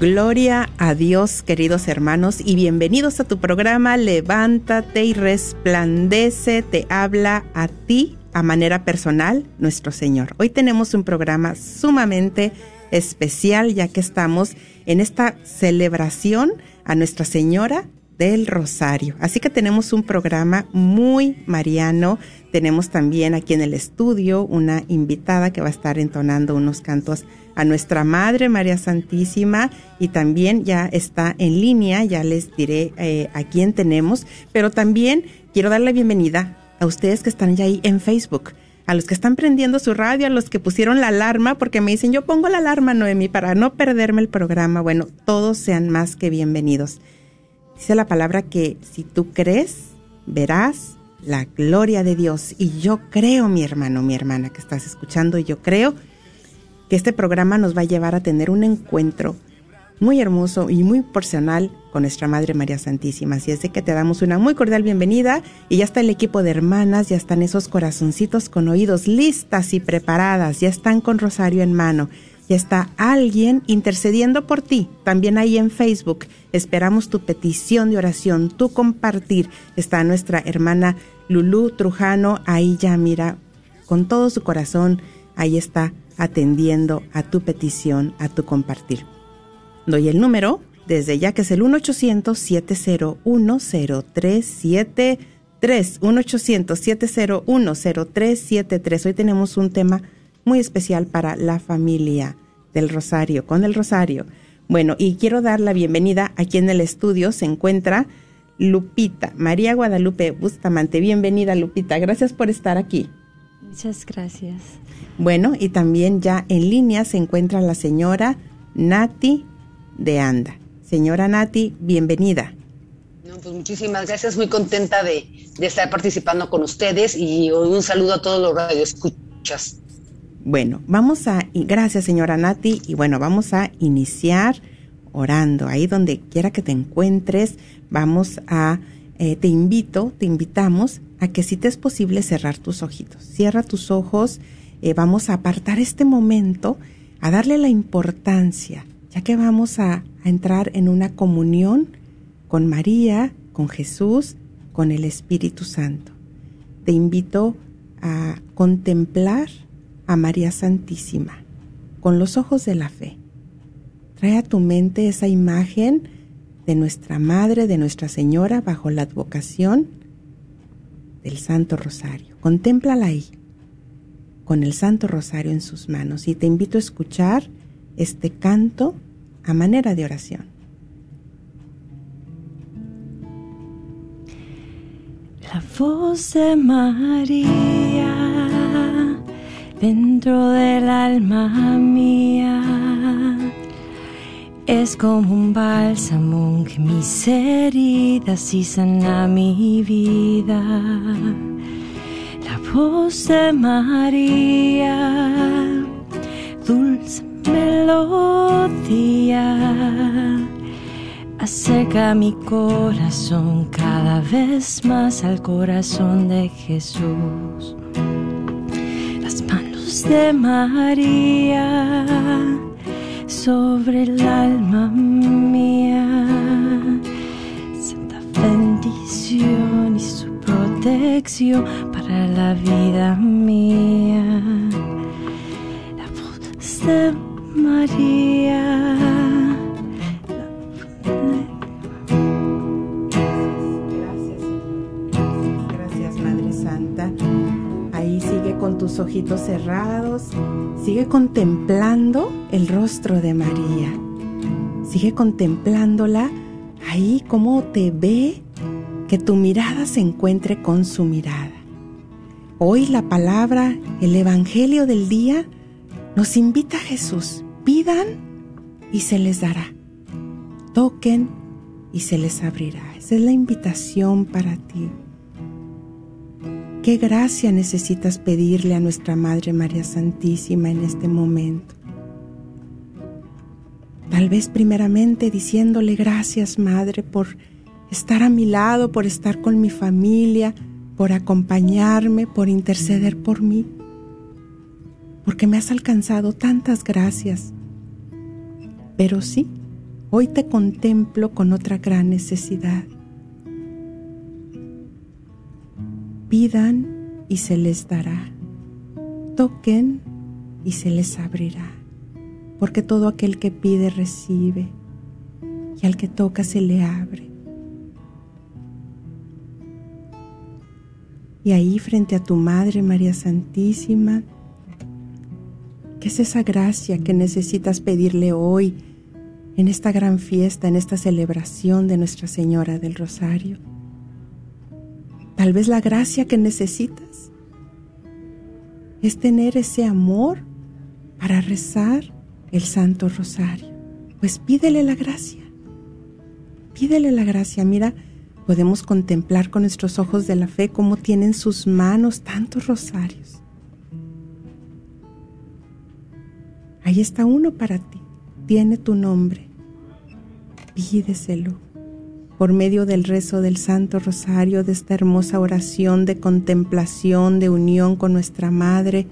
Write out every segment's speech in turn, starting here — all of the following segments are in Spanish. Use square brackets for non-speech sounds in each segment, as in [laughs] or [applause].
Gloria a Dios, queridos hermanos, y bienvenidos a tu programa Levántate y resplandece, te habla a ti a manera personal nuestro Señor. Hoy tenemos un programa sumamente especial ya que estamos en esta celebración a Nuestra Señora del Rosario. Así que tenemos un programa muy mariano. Tenemos también aquí en el estudio una invitada que va a estar entonando unos cantos a nuestra Madre María Santísima y también ya está en línea, ya les diré eh, a quién tenemos, pero también quiero dar la bienvenida a ustedes que están ya ahí en Facebook, a los que están prendiendo su radio, a los que pusieron la alarma, porque me dicen, yo pongo la alarma, Noemi, para no perderme el programa. Bueno, todos sean más que bienvenidos. Dice la palabra que si tú crees, verás la gloria de Dios. Y yo creo, mi hermano, mi hermana que estás escuchando, yo creo que este programa nos va a llevar a tener un encuentro muy hermoso y muy personal con nuestra Madre María Santísima. Así es de que te damos una muy cordial bienvenida y ya está el equipo de hermanas, ya están esos corazoncitos con oídos listas y preparadas, ya están con rosario en mano, ya está alguien intercediendo por ti, también ahí en Facebook. Esperamos tu petición de oración, tu compartir. Está nuestra hermana Lulú Trujano, ahí ya mira, con todo su corazón, ahí está atendiendo a tu petición, a tu compartir. Doy el número desde ya que es el 1-800-701-0373. 1-800-701-0373. Hoy tenemos un tema muy especial para la familia del Rosario, con el Rosario. Bueno, y quiero dar la bienvenida aquí en el estudio. Se encuentra Lupita, María Guadalupe Bustamante. Bienvenida, Lupita. Gracias por estar aquí. Muchas gracias. Bueno, y también ya en línea se encuentra la señora Nati de Anda. Señora Nati, bienvenida. pues muchísimas gracias, muy contenta de, estar participando con ustedes y un saludo a todos los radioescuchas. Bueno, vamos a, gracias señora Nati, y bueno, vamos a iniciar orando. Ahí donde quiera que te encuentres, vamos a, eh, te invito, te invitamos a que si te es posible cerrar tus ojitos. Cierra tus ojos eh, vamos a apartar este momento, a darle la importancia, ya que vamos a, a entrar en una comunión con María, con Jesús, con el Espíritu Santo. Te invito a contemplar a María Santísima con los ojos de la fe. Trae a tu mente esa imagen de nuestra Madre, de Nuestra Señora, bajo la advocación del Santo Rosario. Contémplala ahí con el Santo Rosario en sus manos y te invito a escuchar este canto a manera de oración. La voz de María dentro del alma mía es como un bálsamo que mis heridas y sana mi vida voz de María, dulce melodía, acerca mi corazón cada vez más al corazón de Jesús. De María sobre el alma mía, santa bendición y su protección para la vida mía. La voz de María. Con tus ojitos cerrados, sigue contemplando el rostro de María. Sigue contemplándola ahí como te ve, que tu mirada se encuentre con su mirada. Hoy la palabra, el Evangelio del día, nos invita a Jesús. Pidan y se les dará. Toquen y se les abrirá. Esa es la invitación para ti. ¿Qué gracia necesitas pedirle a nuestra Madre María Santísima en este momento? Tal vez primeramente diciéndole gracias Madre por estar a mi lado, por estar con mi familia, por acompañarme, por interceder por mí, porque me has alcanzado tantas gracias. Pero sí, hoy te contemplo con otra gran necesidad. Pidan y se les dará. Toquen y se les abrirá porque todo aquel que pide recibe y al que toca se le abre. Y ahí frente a tu Madre María Santísima, ¿qué es esa gracia que necesitas pedirle hoy en esta gran fiesta, en esta celebración de Nuestra Señora del Rosario? Tal vez la gracia que necesitas es tener ese amor para rezar el Santo Rosario. Pues pídele la gracia. Pídele la gracia. Mira, podemos contemplar con nuestros ojos de la fe cómo tienen sus manos tantos rosarios. Ahí está uno para ti. Tiene tu nombre. Pídeselo. Por medio del rezo del Santo Rosario, de esta hermosa oración de contemplación, de unión con nuestra Madre,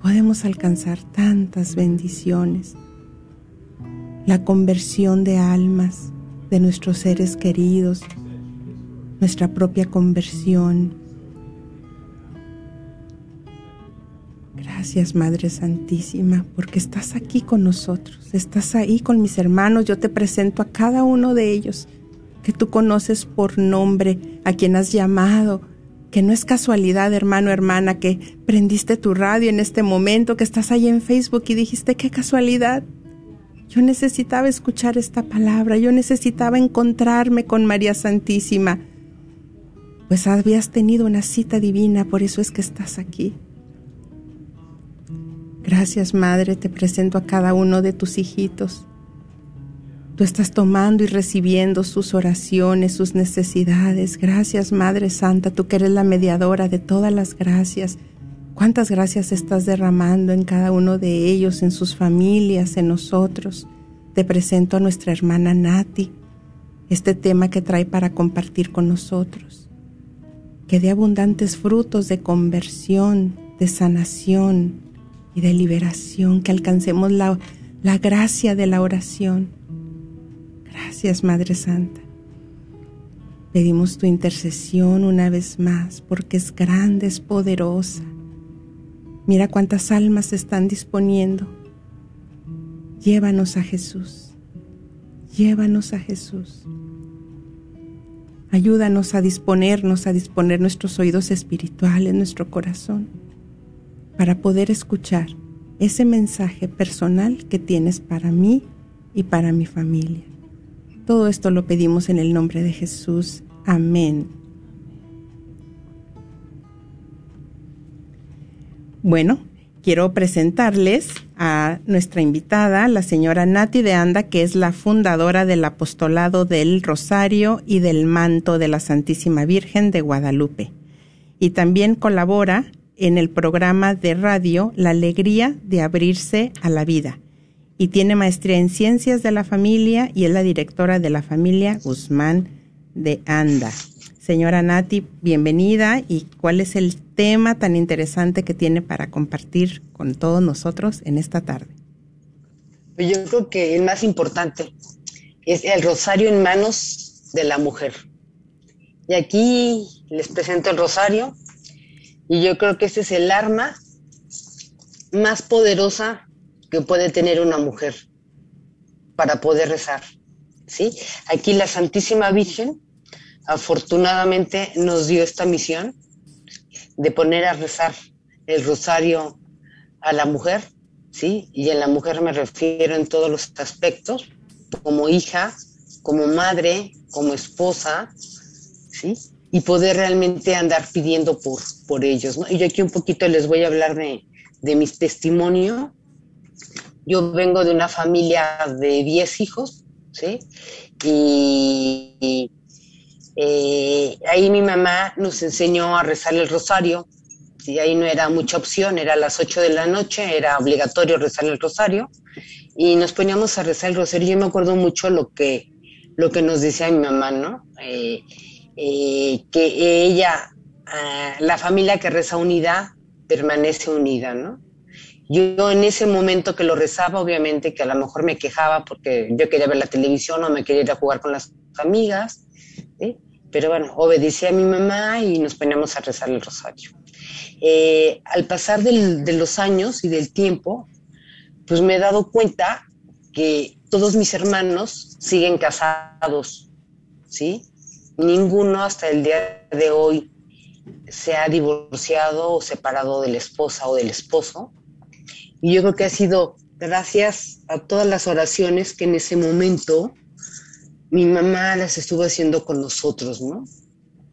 podemos alcanzar tantas bendiciones. La conversión de almas de nuestros seres queridos, nuestra propia conversión. Gracias Madre Santísima, porque estás aquí con nosotros, estás ahí con mis hermanos, yo te presento a cada uno de ellos que tú conoces por nombre, a quien has llamado, que no es casualidad, hermano, hermana, que prendiste tu radio en este momento, que estás ahí en Facebook y dijiste, qué casualidad. Yo necesitaba escuchar esta palabra, yo necesitaba encontrarme con María Santísima. Pues habías tenido una cita divina, por eso es que estás aquí. Gracias, Madre, te presento a cada uno de tus hijitos. Tú estás tomando y recibiendo sus oraciones, sus necesidades. Gracias, Madre Santa, tú que eres la mediadora de todas las gracias. ¿Cuántas gracias estás derramando en cada uno de ellos, en sus familias, en nosotros? Te presento a nuestra hermana Nati, este tema que trae para compartir con nosotros. Que dé abundantes frutos de conversión, de sanación y de liberación, que alcancemos la, la gracia de la oración Gracias, Madre Santa. Pedimos tu intercesión una vez más porque es grande, es poderosa. Mira cuántas almas se están disponiendo. Llévanos a Jesús. Llévanos a Jesús. Ayúdanos a disponernos, a disponer nuestros oídos espirituales, nuestro corazón, para poder escuchar ese mensaje personal que tienes para mí y para mi familia. Todo esto lo pedimos en el nombre de Jesús. Amén. Bueno, quiero presentarles a nuestra invitada, la señora Nati de Anda, que es la fundadora del apostolado del Rosario y del Manto de la Santísima Virgen de Guadalupe. Y también colabora en el programa de radio La Alegría de Abrirse a la Vida y tiene maestría en Ciencias de la Familia y es la directora de la familia Guzmán de Anda. Señora Nati, bienvenida y cuál es el tema tan interesante que tiene para compartir con todos nosotros en esta tarde. Yo creo que el más importante es el rosario en manos de la mujer. Y aquí les presento el rosario y yo creo que ese es el arma más poderosa que puede tener una mujer para poder rezar. ¿sí? Aquí la Santísima Virgen afortunadamente nos dio esta misión de poner a rezar el rosario a la mujer, ¿sí? Y a la mujer me refiero en todos los aspectos, como hija, como madre, como esposa, ¿sí? Y poder realmente andar pidiendo por, por ellos, ¿no? Y yo aquí un poquito les voy a hablar de, de mi testimonio. Yo vengo de una familia de 10 hijos, ¿sí? Y, eh, ahí mi mamá nos enseñó a rezar el rosario, y ahí no era mucha opción, era a las 8 de la noche, era obligatorio rezar el rosario, y nos poníamos a rezar el rosario. Yo me acuerdo mucho lo que, lo que nos decía mi mamá, ¿no? Eh, eh, que ella, ah, la familia que reza unida, permanece unida, ¿no? Yo en ese momento que lo rezaba, obviamente que a lo mejor me quejaba porque yo quería ver la televisión o me quería ir a jugar con las amigas, pero bueno, obedecía a mi mamá y nos poníamos a rezar el rosario. Eh, al pasar de los años y del tiempo, pues me he dado cuenta que todos mis hermanos siguen casados, ¿sí? Ninguno hasta el día de hoy se ha divorciado o separado de la esposa o del esposo. Y yo creo que ha sido gracias a todas las oraciones que en ese momento mi mamá las estuvo haciendo con nosotros, ¿no?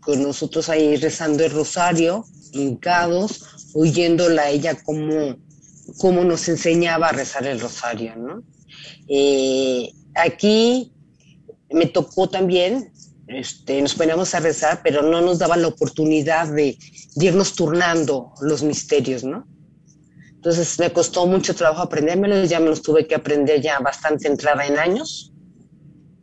Con nosotros ahí rezando el rosario, hincados, oyéndola ella como, nos enseñaba a rezar el rosario, ¿no? Eh, aquí me tocó también, este, nos poníamos a rezar, pero no nos daba la oportunidad de, de irnos turnando los misterios, ¿no? Entonces me costó mucho trabajo aprendérmelos, ya me los tuve que aprender ya bastante entrada en años.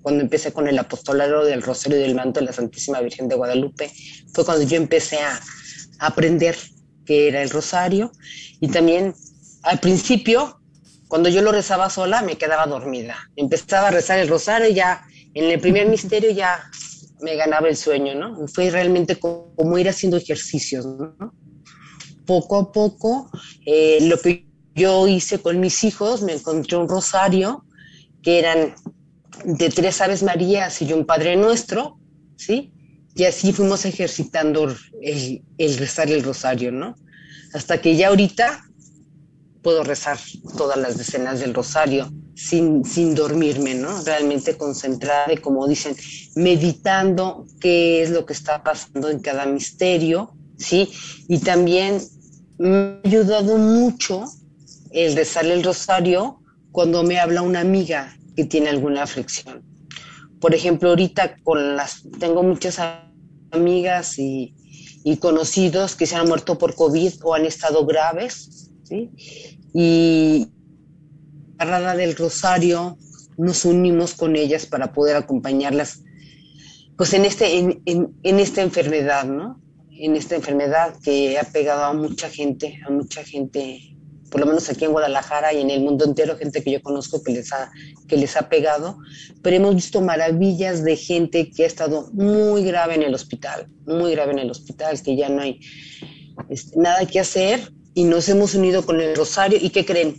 Cuando empecé con el apostolado del Rosario y del Manto de la Santísima Virgen de Guadalupe, fue cuando yo empecé a, aprender qué era el rosario. Y también al principio, cuando yo lo rezaba sola, me quedaba dormida. Empezaba a rezar el rosario y ya en el primer misterio ya me ganaba el sueño, ¿no? Fue realmente como ir haciendo ejercicios, ¿no? Poco a poco, eh, lo que yo hice con mis hijos, me encontré un rosario que eran de tres Aves Marías y un Padre Nuestro, ¿sí? Y así fuimos ejercitando el, el rezar el rosario, ¿no? Hasta que ya ahorita puedo rezar todas las decenas del rosario sin, sin dormirme, ¿no? Realmente concentrada y como dicen, meditando qué es lo que está pasando en cada misterio, ¿sí? Y también me ha ayudado mucho el rezar el rosario cuando me habla una amiga que tiene alguna aflicción. Por ejemplo, ahorita con las, tengo muchas amigas y, conocidos que se han muerto por COVID o han estado graves, ¿sí? Y a del rosario nos unimos con ellas para poder acompañarlas pues en, este, en esta enfermedad, ¿no? En esta enfermedad que ha pegado a mucha gente, a mucha gente, por lo menos aquí en Guadalajara y en el mundo entero, gente que yo conozco que les ha, que les ha pegado, pero hemos visto maravillas de gente que ha estado muy grave en el hospital, muy grave en el hospital, que ya no hay este, nada que hacer y nos hemos unido con el rosario y ¿qué creen?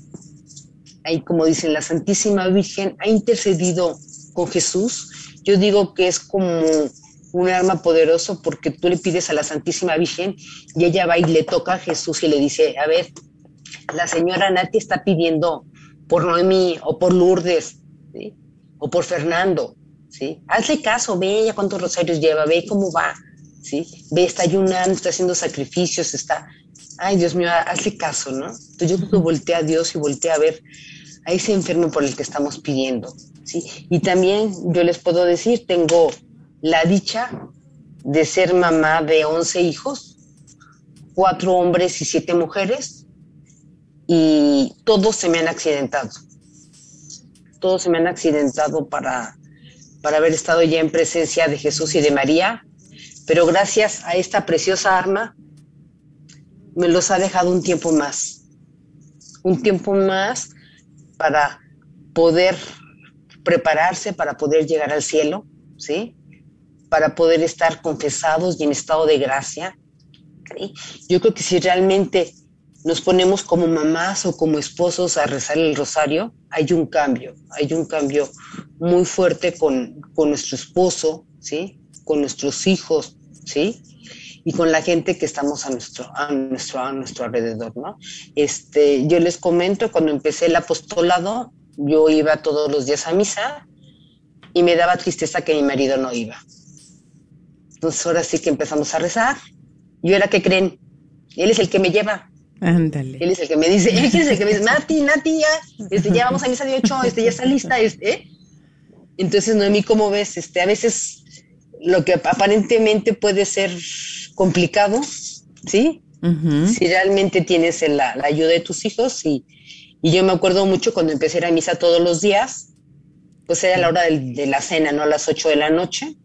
Ahí como dicen, la Santísima Virgen ha intercedido con Jesús. Yo digo que es como un arma poderoso porque tú le pides a la Santísima Virgen y ella va y le toca a Jesús y le dice, a ver, la señora Nati está pidiendo por Noemí o por Lourdes o por Fernando, ¿sí? Hazle caso, ve ella cuántos rosarios lleva, ve cómo va, ¿sí? Ve, está ayunando, está haciendo sacrificios, está... Ay, Dios mío, hazle caso, ¿no? Entonces yo creo a Dios y voltea a ver a ese enfermo por el que estamos pidiendo, ¿sí? Y también yo les puedo decir, tengo la dicha de ser mamá de 11 hijos, cuatro hombres y siete mujeres, y todos se me han accidentado. Todos se me han accidentado para, para haber estado ya en presencia de Jesús y de María, pero gracias a esta preciosa arma me los ha dejado un tiempo más, un tiempo más para poder prepararse, para poder llegar al cielo, ¿sí? Para poder estar confesados y en estado de gracia. Yo creo que si realmente nos ponemos como mamás o como esposos a rezar el rosario, hay un cambio, hay un cambio muy fuerte con, con nuestro esposo, ¿sí? Con nuestros hijos, ¿sí? y con la gente que estamos a nuestro, a nuestro, a nuestro alrededor, ¿no? Este, yo les comento, cuando empecé el apostolado, yo iba todos los días a misa y me daba tristeza que mi marido no iba. Entonces ahora sí que empezamos a rezar. Yo era que creen, él es el que me lleva. Ándale. Él es el que me dice, él es el que me dice, Nati, Nati, ya, este, ya vamos a misa de ocho, este, ya está lista, este. Entonces, Noemí, ¿cómo ves? Este, a veces lo que aparentemente puede ser complicado, ¿sí? Si realmente tienes la, ayuda de tus hijos y, y, yo me acuerdo mucho cuando empecé a ir a misa todos los días, pues era la hora de, la cena, ¿no? A las 8 de la noche.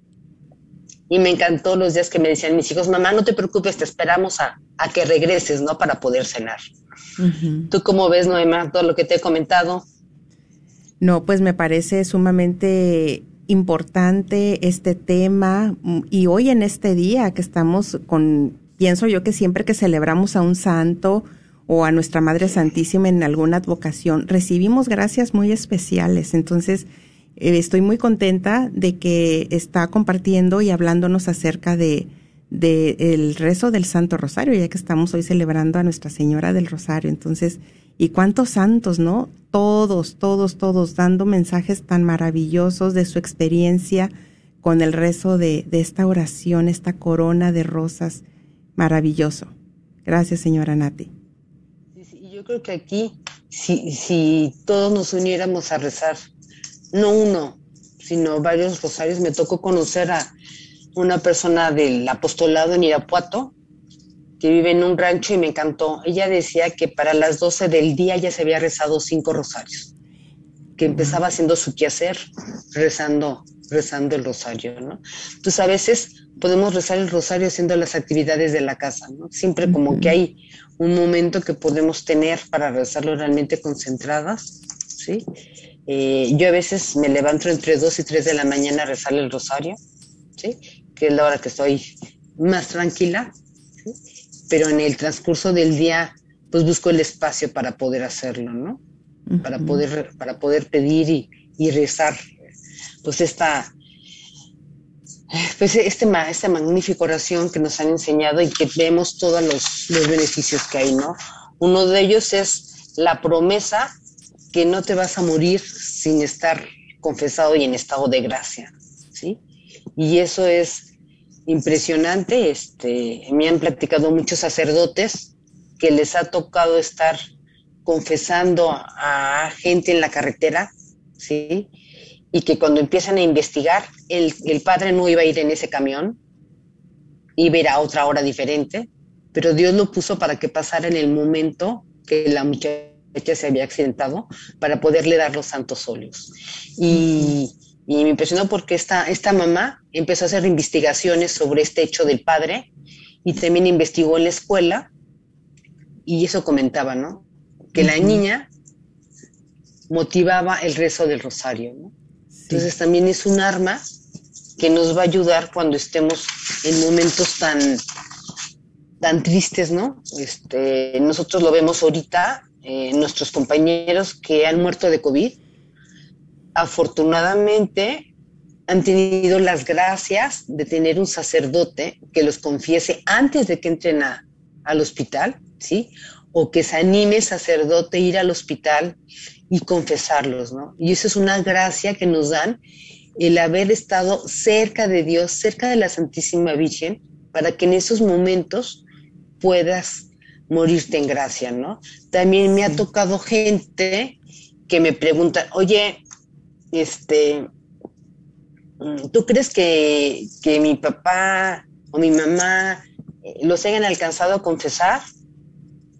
Y me encantó los días que me decían mis hijos, mamá, no te preocupes, te esperamos a, a que regreses, ¿no? Para poder cenar. ¿Tú cómo ves, Noema, todo lo que te he comentado? No, pues me parece sumamente importante este tema mm, y hoy en este día que estamos con, pienso yo que siempre que celebramos a un santo o a nuestra Madre Santísima en alguna advocación, recibimos gracias muy especiales. Entonces, estoy muy contenta de que está compartiendo y hablándonos acerca de, el rezo del Santo Rosario, ya que estamos hoy celebrando a Nuestra Señora del Rosario. Entonces, y cuántos santos, ¿no? Todos, todos, todos dando mensajes tan maravillosos de su experiencia con el rezo de, esta oración, esta corona de rosas. Maravilloso. Gracias, señora Nati. Sí, yo creo que aquí, si, si todos nos uniéramos a rezar, no uno, sino varios rosarios, me tocó conocer a una persona del apostolado en Irapuato, que vive en un rancho y me encantó. Ella decía que para las 12 del día ya se había rezado cinco rosarios, que empezaba haciendo su quehacer, rezando, rezando el rosario, ¿no? Entonces a veces podemos rezar el rosario haciendo las actividades de la casa, ¿no? Siempre como que hay un momento que podemos tener para rezarlo realmente concentradas, ¿sí? Eh, yo a veces me levanto entre 2 y 3 de la mañana a rezar el rosario, ¿sí? Que es la hora que estoy más tranquila, pero en el transcurso del día pues busco el espacio para poder hacerlo, ¿no? Para poder, para poder pedir y, rezar pues esta, pues este, esta magnífica oración que nos han enseñado y que vemos todos los, los beneficios que hay, ¿no? Uno de ellos es la promesa que no te vas a morir sin estar confesado y en estado de gracia, ¿sí? Y eso es impresionante. Este, me han platicado muchos sacerdotes que les ha tocado estar confesando a gente en la carretera, ¿sí? Y que cuando empiezan a investigar, el, el padre no iba a ir en ese camión, iba a ir a otra hora diferente, pero Dios lo puso para que pasara en el momento que la muchacha se había accidentado para poderle dar los santos óleos. Y, y me impresionó porque esta, esta mamá empezó a hacer investigaciones sobre este hecho del padre y también investigó en la escuela y eso comentaba, ¿no? Que la niña motivaba el rezo del rosario, ¿no? Entonces también es un arma que nos va a ayudar cuando estemos en momentos tan, tan tristes, ¿no? Este, nosotros lo vemos ahorita, eh, nuestros compañeros que han muerto de COVID, afortunadamente han tenido las gracias de tener un sacerdote que los confiese antes de que entren al hospital, ¿sí? O que se anime sacerdote a ir al hospital y confesarlos, ¿no? Y eso es una gracia que nos dan el haber estado cerca de Dios, cerca de la Santísima Virgen, para que en esos momentos puedas morirte en gracia, ¿no? También me ha tocado gente que me pregunta, oye, este, mm, ¿tú crees que, mi papá o mi mamá eh, los hayan alcanzado a confesar?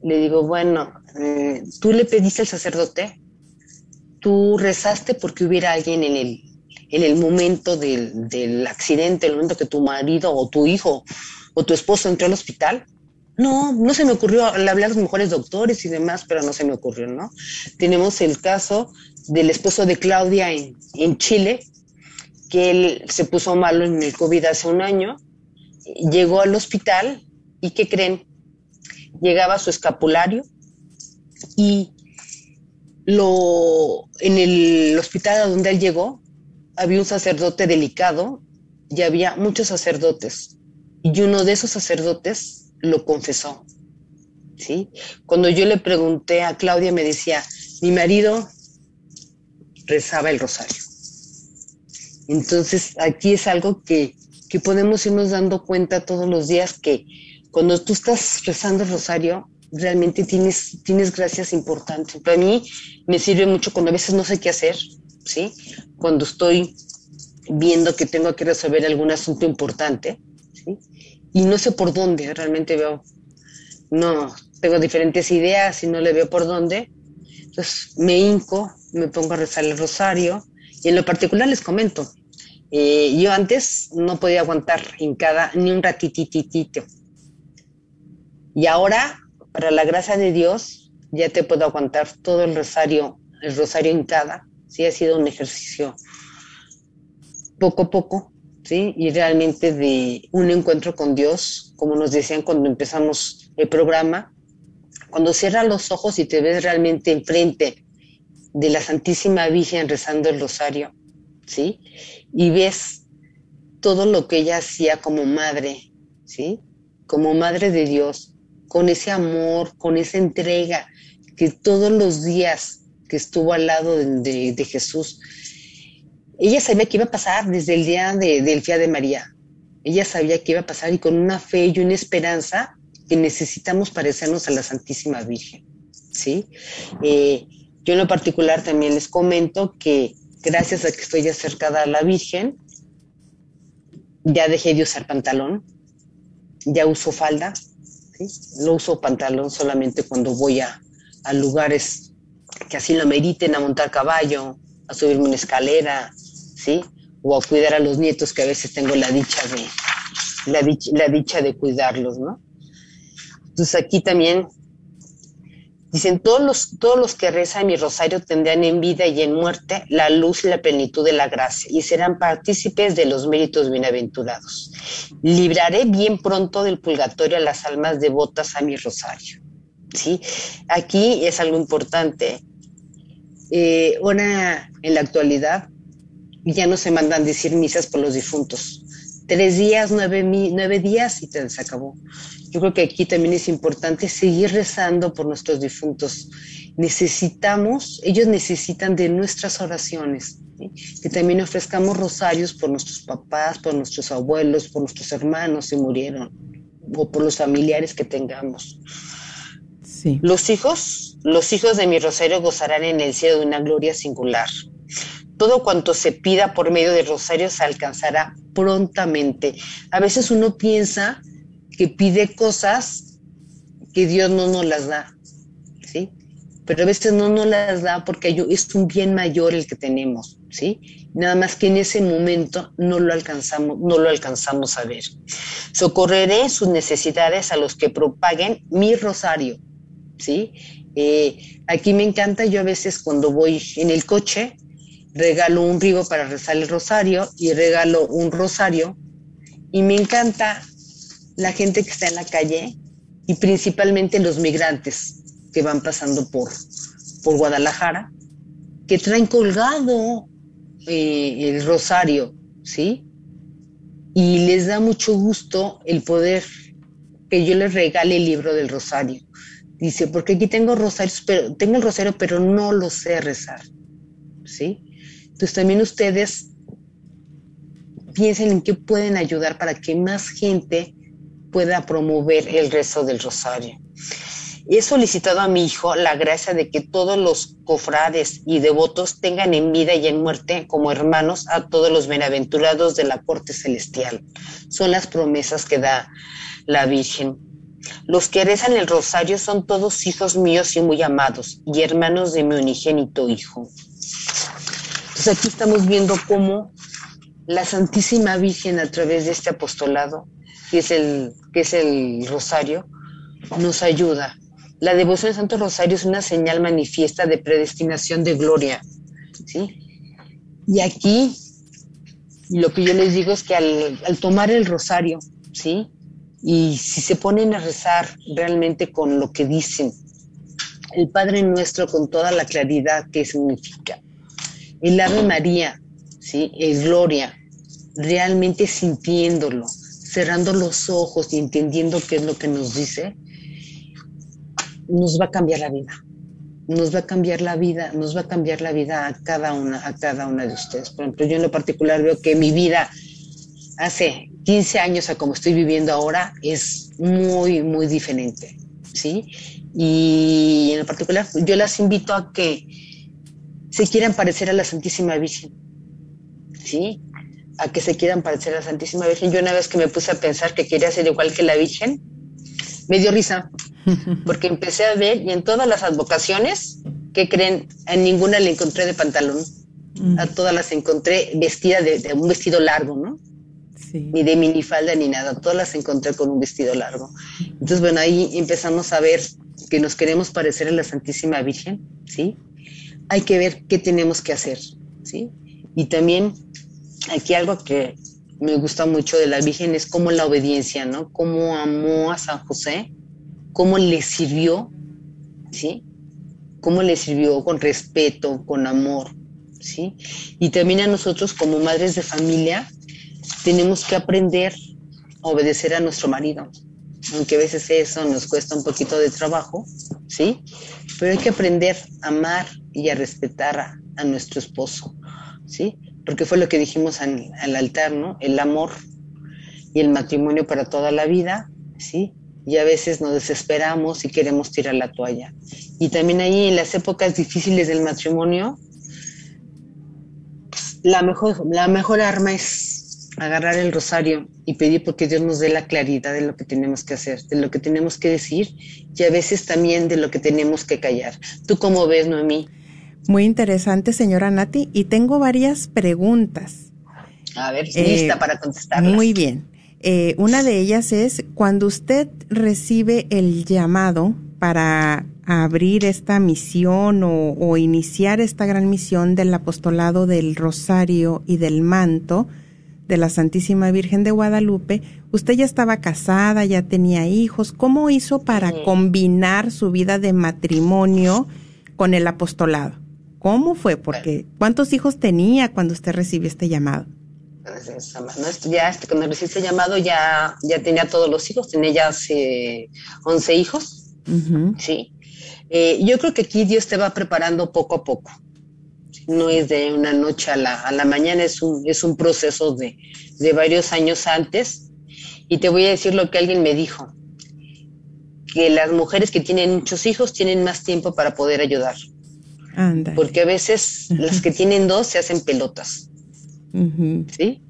Le digo, bueno, eh, tú le pediste al sacerdote, tú rezaste porque hubiera alguien en el, en el momento del, del accidente, el momento que tu marido o tu hijo o tu esposo entró al hospital. No, no se me ocurrió, a los mejores doctores y demás, pero no se me ocurrió, ¿no? Tenemos el caso del esposo de Claudia en, en Chile, que él se puso malo en el COVID hace un año, llegó al hospital y ¿qué creen? llegaba su escapulario y lo, en el hospital a donde él llegó había un sacerdote delicado y había muchos sacerdotes. Y uno de esos sacerdotes lo confesó. ¿sí? Cuando yo le pregunté a Claudia, me decía, mi marido rezaba el rosario. Entonces, aquí es algo que, que podemos irnos dando cuenta todos los días que cuando tú estás rezando el rosario, realmente tienes, tienes gracias importantes. Para mí me sirve mucho cuando a veces no sé qué hacer, ¿sí? Cuando estoy viendo que tengo que resolver algún asunto importante, ¿sí? Y no sé por dónde, realmente veo, no, tengo diferentes ideas y no le veo por dónde. Entonces me hinco, me pongo a rezar el rosario y en lo particular les comento, eh, yo antes no podía aguantar hincada ni un ratitititito. Y ahora, para la gracia de Dios, ya te puedo aguantar todo el rosario, el rosario hincada. Sí, ha sido un ejercicio poco a poco, ¿sí? Y realmente de un encuentro con Dios, como nos decían cuando empezamos el programa, cuando cierras los ojos y te ves realmente enfrente de la Santísima Virgen rezando el rosario, ¿sí? Y ves todo lo que ella hacía como madre, ¿sí? Como madre de Dios, con ese amor, con esa entrega, que todos los días que estuvo al lado de, de Jesús, ella sabía que iba a pasar desde el día de, del Fía de María. Ella sabía que iba a pasar y con una fe y una esperanza que necesitamos parecernos a la Santísima Virgen. ¿sí? Eh, yo en lo particular también les comento que gracias a que estoy acercada a la Virgen, ya dejé de usar pantalón, ya uso falda, no uso pantalón solamente cuando voy a, a lugares que así lo meriten, a montar caballo, a subirme una escalera, ¿sí? O a cuidar a los nietos que a veces tengo la dicha de, la dicha, la dicha de cuidarlos, ¿no? Entonces aquí también dicen, todos los, todos los que rezan mi rosario tendrán en vida y en muerte la luz y la plenitud de la gracia y serán partícipes de los méritos bienaventurados. Libraré bien pronto del purgatorio a las almas devotas a mi rosario. ¿Sí? Aquí es algo importante. Eh, ahora, en la actualidad, ya no se mandan decir misas por los difuntos. Tres días, nueve, nueve días y se acabó. Yo creo que aquí también es importante seguir rezando por nuestros difuntos. Necesitamos, ellos necesitan de nuestras oraciones, que también ofrezcamos rosarios por nuestros papás, por nuestros abuelos, por nuestros hermanos si murieron, o por los familiares que tengamos. Sí. Los hijos, los hijos de mi rosario gozarán en el cielo de una gloria singular todo cuanto se pida por medio de rosario se alcanzará prontamente. A veces uno piensa que pide cosas que Dios no nos las da, ¿sí? Pero a veces no nos las da porque es un bien mayor el que tenemos, ¿sí? Nada más que en ese momento no lo alcanzamos, no lo alcanzamos a ver. Socorreré sus necesidades a los que propaguen mi rosario, ¿sí? Eh, aquí me encanta, yo a veces cuando voy en el coche, regalo un ribo para rezar el rosario y regalo un rosario. Y me encanta la gente que está en la calle y principalmente los migrantes que van pasando por, por Guadalajara, que traen colgado eh, el rosario, ¿sí? Y les da mucho gusto el poder que yo les regale el libro del rosario. Dice, porque aquí tengo rosarios, pero tengo el rosario, pero no lo sé rezar, ¿sí? Entonces también ustedes piensen en qué pueden ayudar para que más gente pueda promover el rezo del rosario. He solicitado a mi hijo la gracia de que todos los cofrades y devotos tengan en vida y en muerte como hermanos a todos los bienaventurados de la corte celestial. Son las promesas que da la Virgen. Los que rezan el rosario son todos hijos míos y muy amados y hermanos de mi unigénito Hijo. Entonces aquí estamos viendo cómo la Santísima Virgen a través de este apostolado, que es el, que es el rosario, nos ayuda. La devoción al Santo Rosario es una señal manifiesta de predestinación de gloria. ¿sí? Y aquí lo que yo les digo es que al, tomar el rosario, ¿sí? Y si se ponen a rezar realmente con lo que dicen, el Padre Nuestro con toda la claridad que significa, el Ave María, ¿sí? el Gloria, realmente sintiéndolo, cerrando los ojos y entendiendo qué es lo que nos dice, nos va a cambiar la vida. Nos va a cambiar la vida, nos va a cambiar la vida a cada una, a cada una de ustedes. Por ejemplo, yo en lo particular veo que mi vida hace 15 años a como estoy viviendo ahora es muy, muy diferente, ¿sí? Y en lo particular, yo las invito a que se quieran parecer a la Santísima Virgen, ¿sí? A que se quieran parecer a la Santísima Virgen. Yo una vez que me puse a pensar que quería ser igual que la Virgen, me dio risa, [laughs] porque empecé a ver y en todas las advocaciones, ¿qué creen? En ninguna le encontré de pantalón. A todas las encontré vestida de, un vestido largo, ¿no? Ni de minifalda ni nada. Todas las encontré con un vestido largo. Entonces, bueno, ahí empezamos a ver que nos queremos parecer a la Santísima Virgen, ¿sí? Hay que ver qué tenemos que hacer, ¿sí? Y también aquí algo que me gusta mucho de la Virgen es como la obediencia, ¿no? Cómo amó a San José, cómo le sirvió, ¿sí? Cómo le sirvió con respeto, con amor, ¿sí? Y también a nosotros como madres de familia tenemos que aprender a obedecer a nuestro marido, aunque a veces eso nos cuesta un poquito de trabajo, ¿sí? Pero hay que aprender a amar y a respetar a, nuestro esposo, ¿sí? porque fue lo que dijimos al, altar, ¿no? El amor y el matrimonio para toda la vida, ¿sí? Y a veces nos desesperamos y queremos tirar la toalla. Y también ahí en las épocas difíciles del matrimonio, la mejor, la mejor arma es agarrar el rosario y pedir porque Dios nos dé la claridad de lo que tenemos que hacer, de lo que tenemos que decir y a veces también de lo que tenemos que callar. ¿Tú cómo ves, Noemí? Muy interesante, señora Nati, y tengo varias preguntas. A ver, lista eh, para contestarlas. Muy bien. Eh, una de ellas es, cuando usted recibe el llamado para abrir esta misión o, o, iniciar esta gran misión del apostolado del Rosario y del Manto de la Santísima Virgen de Guadalupe, usted ya estaba casada, ya tenía hijos. ¿Cómo hizo para combinar su vida de matrimonio con el apostolado? ¿Cómo fue? Porque ¿cuántos hijos tenía cuando usted recibió este llamado? ya este, cuando recibí este llamado ya, ya tenía todos los hijos, tenía ya 11 hijos, sí. Eh, yo creo que aquí Dios te va preparando poco a poco. No es de una noche a la, a la mañana, es un, es un proceso de, de varios años antes. Y te voy a decir lo que alguien me dijo, que las mujeres que tienen muchos hijos tienen más tiempo para poder ayudar. Porque a veces las que tienen dos se hacen pelotas. ¿Sí?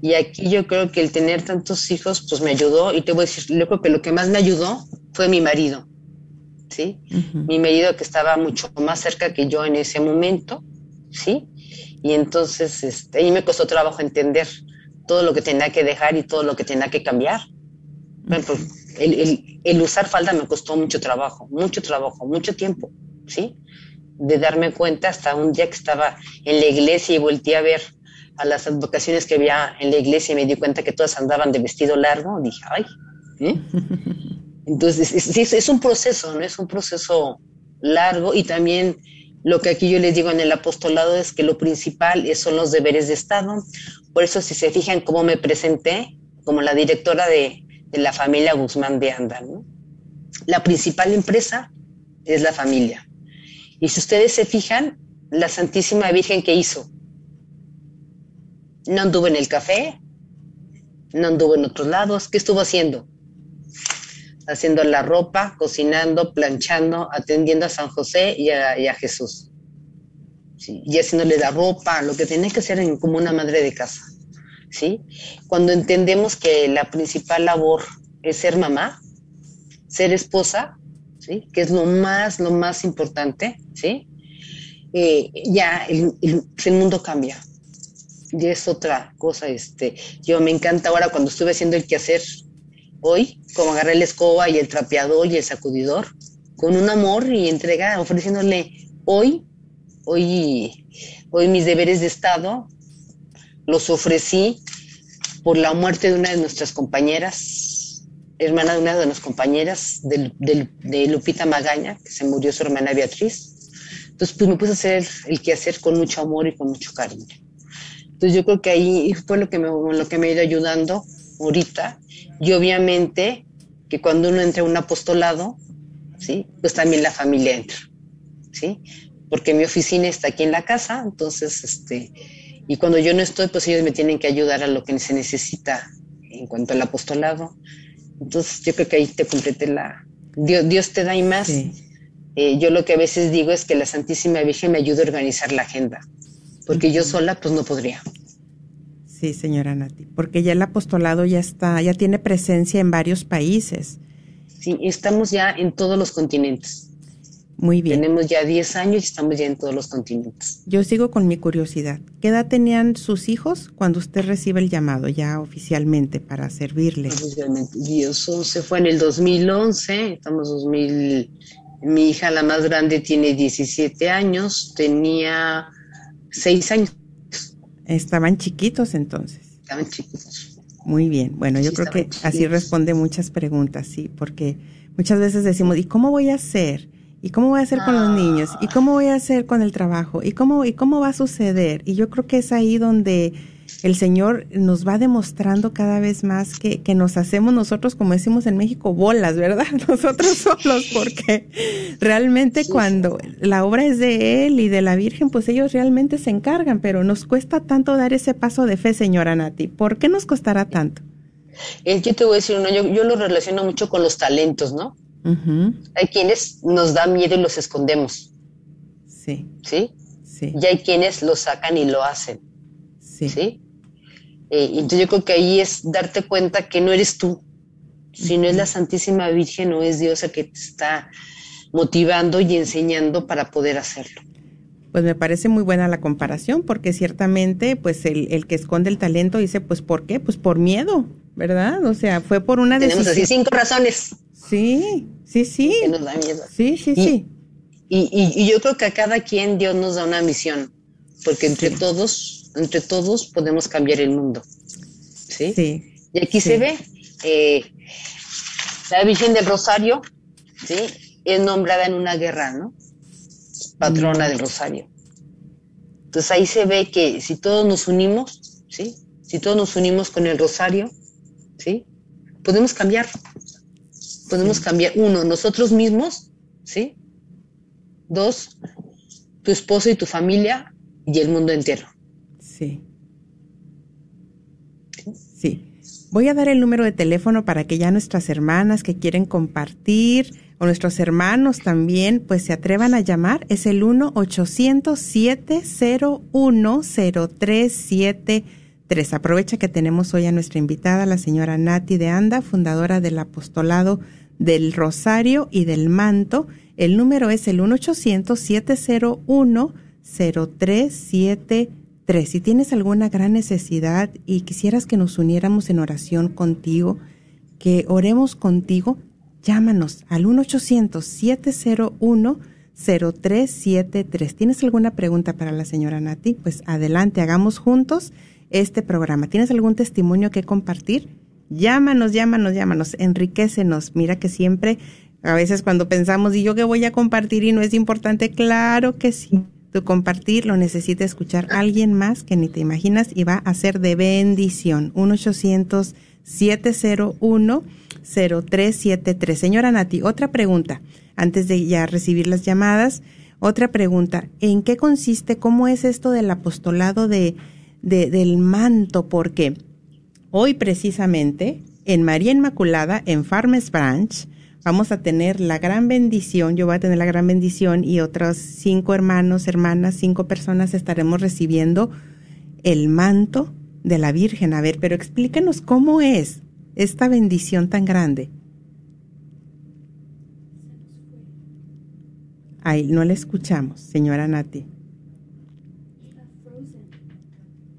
Y aquí yo creo que el tener tantos hijos, pues me ayudó. Y te voy a decir, yo creo que lo que más me ayudó fue mi marido. ¿Sí? Mi marido que estaba mucho más cerca que yo en ese momento. ¿Sí? Y entonces, este, ahí me costó trabajo entender todo lo que tenía que dejar y todo lo que tenía que cambiar. Bueno, el, el usar falda me costó mucho trabajo, mucho trabajo, mucho tiempo. ¿Sí? de darme cuenta hasta un día que estaba en la iglesia y volteé a ver a las advocaciones que había en la iglesia y me di cuenta que todas andaban de vestido largo. Dije, ay, ¿eh? [laughs] Entonces, es, es, un proceso, ¿no? Es un proceso largo y también lo que aquí yo les digo en el apostolado es que lo principal son los deberes de Estado. Por eso, si se fijan cómo me presenté como la directora de, la familia Guzmán de Anda, ¿no? La principal empresa es la familia. Y si ustedes se fijan, la Santísima Virgen que hizo, no anduvo en el café, no anduvo en otros lados, ¿qué estuvo haciendo? Haciendo la ropa, cocinando, planchando, atendiendo a San José y a, Jesús. y haciéndole la ropa, lo que tiene que hacer como una madre de casa. ¿sí? Cuando entendemos que la principal labor es ser mamá, ser esposa, que es lo más, lo más importante, ¿sí? Eh, ya el, mundo cambia. Y es otra cosa, este, yo me encanta ahora cuando estuve haciendo el quehacer hoy, como agarré la escoba y el trapeador y el sacudidor, con un amor y entrega, ofreciéndole hoy, hoy, hoy mis deberes de Estado, los ofrecí por la muerte de una de nuestras compañeras hermana de una de las compañeras de Lupita Magaña, que se murió su hermana Beatriz. Entonces, pues me puse a hacer el quehacer con mucho amor y con mucho cariño. Entonces, yo creo que ahí fue lo que me, lo que me ha ido ayudando ahorita. Y obviamente que cuando uno entra a un apostolado, ¿sí? Pues también la familia entra, ¿sí? Porque mi oficina está aquí en la casa, entonces, este, y cuando yo no estoy, pues ellos me tienen que ayudar a lo que se necesita en cuanto al apostolado. Entonces, yo creo que ahí te complete la... Dios, Dios te da y más. Eh, yo lo que a veces digo es que la Santísima Virgen me ayuda a organizar la agenda, porque yo sola pues no podría. Sí, señora Nati, porque ya el apostolado ya está, ya tiene presencia en varios países. Sí, estamos ya en todos los continentes. Muy bien. Tenemos ya 10 años y estamos ya en todos los continentes. Yo sigo con mi curiosidad. ¿Qué edad tenían sus hijos cuando usted recibe el llamado ya oficialmente para servirle? Oficialmente. Dios se fue en el 2011, estamos 2000, mi hija, la más grande, tiene 17 años, tenía 6 años. Estaban chiquitos entonces. Estaban chiquitos. Muy bien. Bueno, yo creo que así responde muchas preguntas, sí, porque muchas veces decimos, ¿y cómo voy a hacer? ¿Y cómo voy a hacer con los niños? ¿Y cómo voy a hacer con el trabajo? ¿Y cómo, ¿Y cómo va a suceder? Y yo creo que es ahí donde el Señor nos va demostrando cada vez más que, que, nos hacemos nosotros, como decimos en México, bolas, ¿verdad? [laughs] Nosotros solos, porque realmente cuando la obra es de Él y de la Virgen, pues ellos realmente se encargan, pero nos cuesta tanto dar ese paso de fe, señora Nati. ¿Por qué nos costará tanto? Eh, yo te voy a decir, uno, yo, yo lo relaciono mucho con los talentos, ¿no? Hay quienes nos da miedo y los escondemos. Sí. ¿Sí? Sí. Y hay quienes lo sacan y lo hacen. Sí. ¿Sí? Eh, entonces yo creo que ahí es darte cuenta que no eres tú, sino es la Santísima Virgen o es Dios el que te está motivando y enseñando para poder hacerlo. Pues me parece muy buena la comparación, porque ciertamente, pues el, el que esconde el talento dice, pues ¿por qué? Pues por miedo, ¿verdad? O sea, fue por una Tenemos así cinco razones. Sí, sí, sí. Que nos da miedo. Sí, sí, sí. Y, y, yo creo que a cada quien Dios nos da una misión, porque entre todos entre todos podemos cambiar el mundo. ¿Sí? sí y aquí se ve eh, la Virgen del Rosario, ¿sí? Es nombrada en una guerra, ¿no? Patrona del Rosario. Entonces ahí se ve que si todos nos unimos, ¿sí? Si todos nos unimos con el Rosario, ¿sí? Podemos cambiar. Podemos cambiar, uno, nosotros mismos, ¿sí? Dos, tu esposo y tu familia y el mundo entero. Sí. Sí. Voy a dar el número de teléfono para que ya nuestras hermanas que quieren compartir o nuestros hermanos también pues se atrevan a llamar. Es el 1-800-701-0373. Aprovecha que tenemos hoy a nuestra invitada, la señora Nati de Anda, fundadora del apostolado del Rosario y del Manto. El número es el 1-800-701-0373 Tres, si tienes alguna gran necesidad y quisieras que nos uniéramos en oración contigo, que oremos contigo, llámanos al 1-800-701-0373. ¿Tienes alguna pregunta para la señora Nati? Pues adelante, hagamos juntos este programa. ¿Tienes algún testimonio que compartir? Llámanos, llámanos, llámanos, enriquecenos. Mira que siempre, a veces cuando pensamos, ¿y yo qué voy a compartir y no es importante? Claro que sí tu compartir lo necesita escuchar alguien más que ni te imaginas y va a ser de bendición. 1-800-701-0373. Señora Nati, otra pregunta, antes de ya recibir las llamadas, otra pregunta, ¿en qué consiste, cómo es esto del apostolado de, de del manto? Porque hoy precisamente en María Inmaculada, en Farmers Branch, vamos a tener la gran bendición, yo voy a tener la gran bendición y otros cinco hermanos, hermanas, cinco personas estaremos recibiendo el manto de la Virgen. A ver, pero explíquenos cómo es esta bendición tan grande. Ay, no la escuchamos, señora Nati.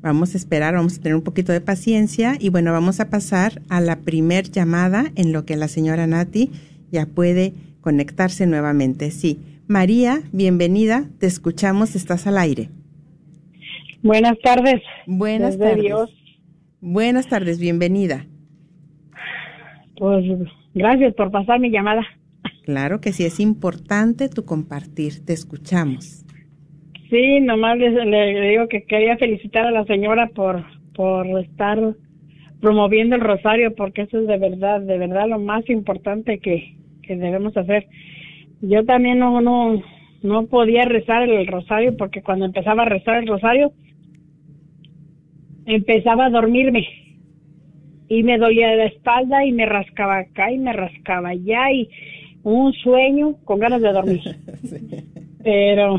Vamos a esperar, vamos a tener un poquito de paciencia y bueno, vamos a pasar a la primer llamada en lo que la señora Nati ya puede conectarse nuevamente. Sí. María, bienvenida, te escuchamos, estás al aire. Buenas tardes. Buenas tardes. Buenas tardes, bienvenida. Pues gracias por pasar mi llamada. Claro que sí, es importante tu compartir. Te escuchamos. Sí, nomás le, le digo que quería felicitar a la señora por, por estar promoviendo el rosario, porque eso es de verdad, de verdad lo más importante que, que debemos hacer. Yo también no, no, no podía rezar el rosario porque cuando empezaba a rezar el rosario empezaba a dormirme y me dolía la espalda y me rascaba acá y me rascaba allá y un sueño con ganas de dormir. [laughs] Pero,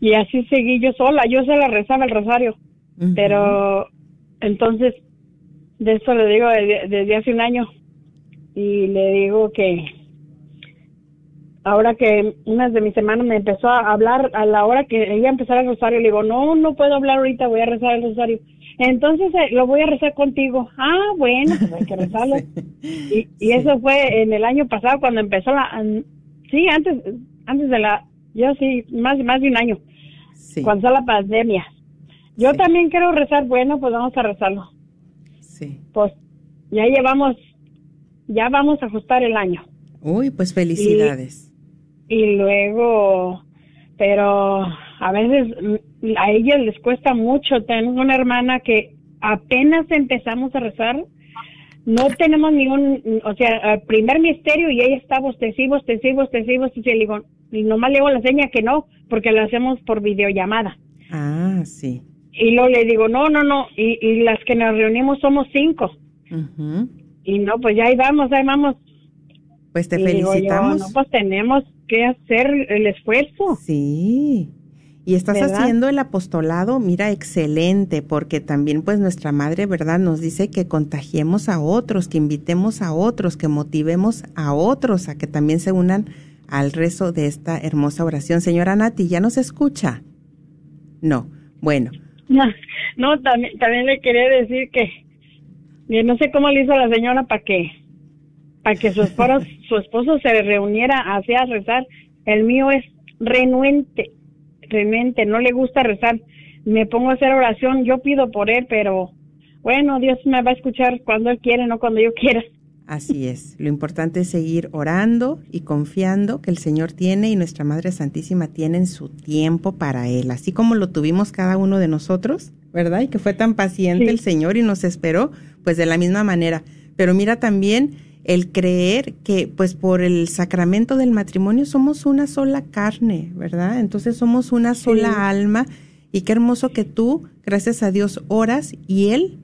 y así seguí yo sola, yo sola rezaba el rosario, pero entonces, de eso le digo desde, desde hace un año y le digo que ahora que una de mis hermanas me empezó a hablar a la hora que ella empezar el rosario, le digo, no, no puedo hablar ahorita, voy a rezar el rosario. Entonces eh, lo voy a rezar contigo. Ah, bueno, pues hay que rezarlo. [laughs] y, y eso fue en el año pasado cuando empezó la, sí, antes, antes de la, yo sí, más, más de un año, cuando fue la pandemia. Yo también quiero rezar, bueno, pues vamos a rezarlo. Sí. Pues ya llevamos, ya vamos a ajustar el año. Uy, pues felicidades y luego, pero a veces mm, a ellos les cuesta mucho. Tenemos una hermana que apenas empezamos a rezar, no tenemos ningún, o sea, primer misterio y ella está bostecivo, bostecivo, bostecivo, y le digo, y nomás le hago la seña que no, porque lo hacemos por videollamada. Ah, sí. Y luego le digo, no, no, no, y, y las que nos reunimos somos cinco. Y no, pues ya ahí vamos, ahí vamos. Pues te felicitamos. no, pues tenemos que hacer el esfuerzo. Sí. Y estás haciendo el apostolado, mira, excelente, porque también pues nuestra madre, ¿verdad? Nos dice que contagiemos a otros, que invitemos a otros, que motivemos a otros a que también se unan al rezo de esta hermosa oración. Señora Nati, ¿ya nos escucha? No, bueno. No, también, también le quería decir que no sé cómo le hizo la señora para que para que su [laughs] esposo, su esposo se reuniera hacia rezar. El mío es renuente, renuente, no le gusta rezar. Me pongo a hacer oración, yo pido por él, pero bueno, Dios me va a escuchar cuando él quiere, no cuando yo quiera. Así es. Lo importante es seguir orando y confiando que el Señor tiene y nuestra Madre Santísima tienen su tiempo para Él, así como lo tuvimos cada uno de nosotros, ¿verdad? Y que fue tan paciente el Señor y nos esperó, pues de la misma manera. Pero mira también el creer que pues por el sacramento del matrimonio somos una sola carne, ¿verdad? Entonces somos una sola alma y qué hermoso que tú, gracias a Dios, oras y Él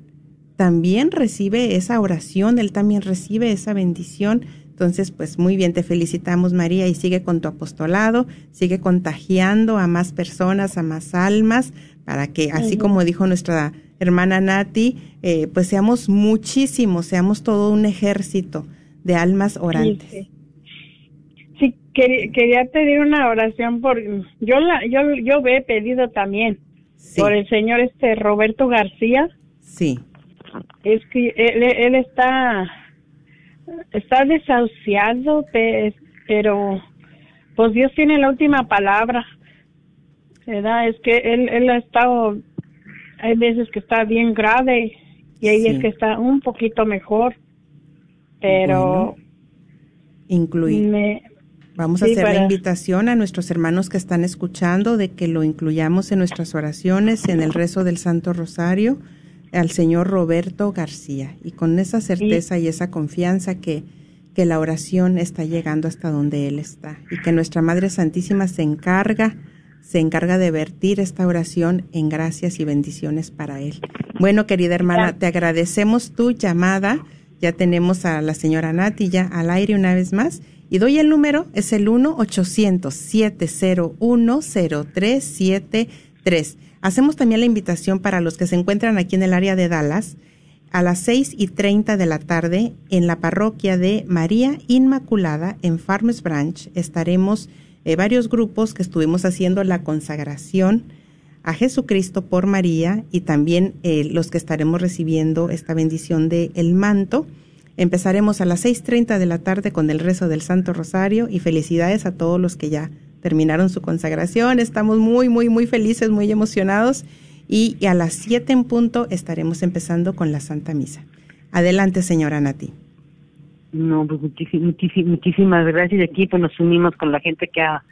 también recibe esa oración, Él también recibe esa bendición. Entonces, pues muy bien, te felicitamos María y sigue con tu apostolado, sigue contagiando a más personas, a más almas, para que, así como dijo nuestra hermana Nati, eh, pues seamos muchísimos, seamos todo un ejército de almas orantes. Sí, quería, pedir una oración por, yo la, yo, yo he pedido también por el señor este Roberto García. Sí. Es que él, está, está desahuciado, pero pues Dios tiene la última palabra. ¿verdad? Es que él, él ha estado hay veces que está bien grave y hay veces que está un poquito mejor, pero incluir. Vamos a hacer la invitación a nuestros hermanos que están escuchando de que lo incluyamos en nuestras oraciones, en el rezo del Santo Rosario, al señor Roberto García. Y con esa certeza y esa confianza que, que la oración está llegando hasta donde Él está. Y que nuestra Madre Santísima se encarga se encarga de vertir esta oración en gracias y bendiciones para él. Bueno, querida hermana, te agradecemos tu llamada. Ya tenemos a la señora Nati ya al aire una vez más. Y doy el número, es el 1-800-701-0373. Hacemos también la invitación para los que se encuentran aquí en el área de Dallas a las 6 y 30 de la tarde en la parroquia de María Inmaculada en Farmers Branch. Estaremos eh, varios grupos que estuvimos haciendo la consagración a Jesucristo por María y también eh, los que estaremos recibiendo esta bendición de el manto. Empezaremos a las 6.30 de la tarde con el rezo del Santo Rosario y felicidades a todos los que ya terminaron su consagración. Estamos muy, muy, muy felices, muy emocionados y, a las 7 en punto estaremos empezando con la Santa Misa. Adelante, señora Nati. No, pues muchísimas, gracias. Aquí pues nos unimos con la gente que ha,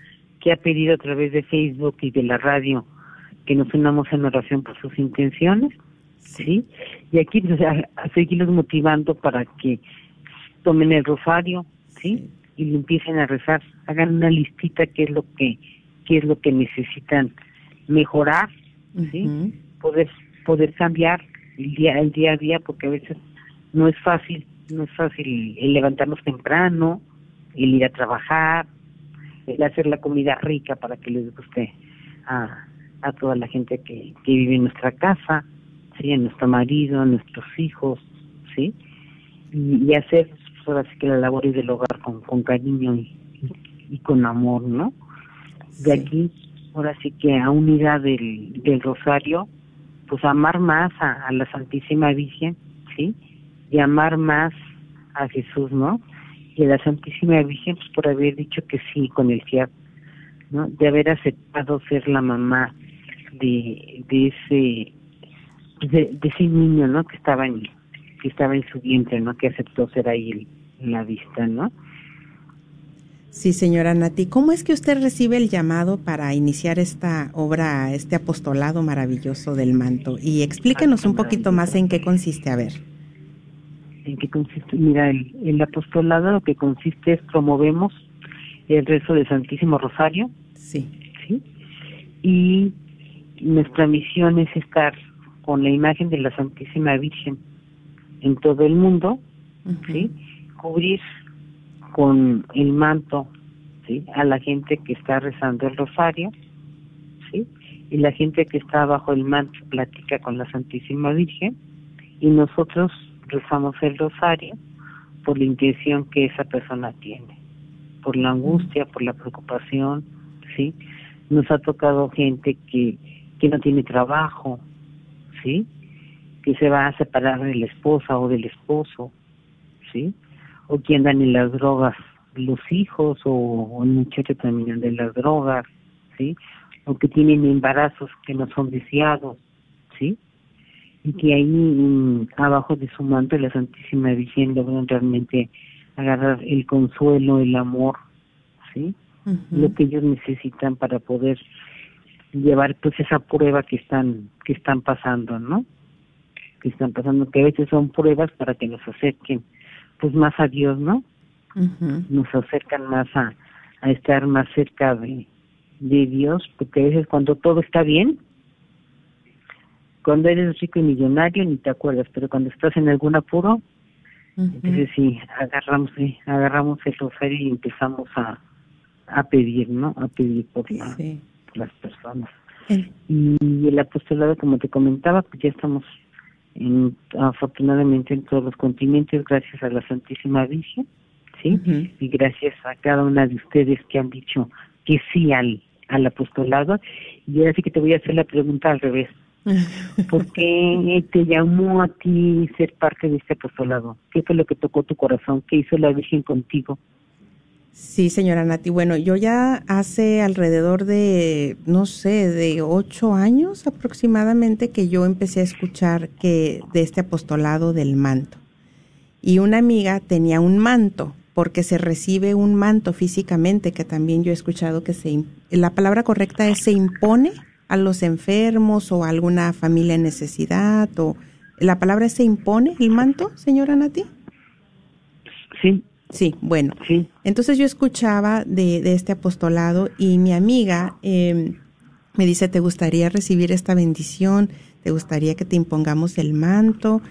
que ha pedido a través de Facebook y de la radio que nos unamos en oración por sus intenciones, ¿sí? Y aquí pues, a, seguirlos motivando para que tomen el rosario, ¿sí? Y lo empiecen a rezar, hagan una listita qué es lo que qué es lo que necesitan mejorar, ¿sí? Poder poder cambiar el día el día a día porque a veces no es fácil, no es fácil el levantarnos temprano, el ir a trabajar, el hacer la comida rica para que les guste a a toda la gente que, que vive en nuestra casa, ¿sí? a nuestro marido, a nuestros hijos, ¿sí? Y, hacer ahora sí que la labor del hogar con, con cariño y, y, con amor, ¿no? De aquí, ahora sí que a unidad del, del rosario, pues amar más a, a la Santísima Virgen, ¿sí? Y amar más a Jesús, ¿no? Y a la Santísima Virgen, pues por haber dicho que sí con el fiat, ¿no? De haber aceptado ser la mamá de, de ese de, ese niño no que estaba en que estaba en su vientre no que aceptó ser ahí en la vista no Sí, señora Nati, ¿cómo es que usted recibe el llamado para iniciar esta obra, este apostolado maravilloso del manto? Y explíquenos un poquito más en qué consiste, a ver. ¿En qué consiste? Mira, el, el apostolado lo que consiste es promovemos el rezo del Santísimo Rosario. Sí. ¿sí? Y nuestra misión es estar con la imagen de la Santísima Virgen en todo el mundo, ¿sí? Cubrir con el manto. A la gente que está rezando el rosario. Y la gente que está bajo el manto platica con la Santísima Virgen y nosotros rezamos el rosario por la intención que esa persona tiene, por la angustia, por la preocupación, ¿sí? Nos ha tocado gente que que no tiene trabajo, ¿sí? Que se va a separar de la esposa o del esposo, ¿sí? O que andan en las drogas los hijos o, el muchacho también de las drogas, ¿sí? O que tienen embarazos que no son deseados, ¿sí? Y que ahí mm, abajo de su manto la Santísima Virgen logran realmente agarrar el consuelo, el amor, ¿sí? Lo que ellos necesitan para poder llevar pues esa prueba que están que están pasando no que están pasando que a veces son pruebas para que nos acerquen pues más a Dios no nos acercan más a, a estar más cerca de de Dios porque a veces cuando todo está bien cuando eres rico y millonario ni te acuerdas pero cuando estás en algún apuro entonces sí agarramos sí, agarramos el rosario y empezamos a a pedir no a pedir por la las personas. Y el apostolado, como te comentaba, pues ya estamos en, afortunadamente en todos los continentes gracias a la Santísima Virgen, ¿sí? Y gracias a cada una de ustedes que han dicho que sí al, al apostolado. Y ahora sí que te voy a hacer la pregunta al revés. [laughs] ¿Por qué te llamó a ti ser parte de este apostolado? ¿Qué fue lo que tocó tu corazón? ¿Qué hizo la Virgen contigo? Sí, señora Nati. Bueno, yo ya hace alrededor de, no sé, de ocho años aproximadamente que yo empecé a escuchar que de este apostolado del manto. Y una amiga tenía un manto, porque se recibe un manto físicamente, que también yo he escuchado que se, la palabra correcta es se impone a los enfermos o a alguna familia en necesidad, o la palabra se impone el manto, señora Nati. Sí, Sí, bueno. Entonces yo escuchaba de, de, este apostolado y mi amiga eh, me dice, ¿te gustaría recibir esta bendición? ¿Te gustaría que te impongamos el manto?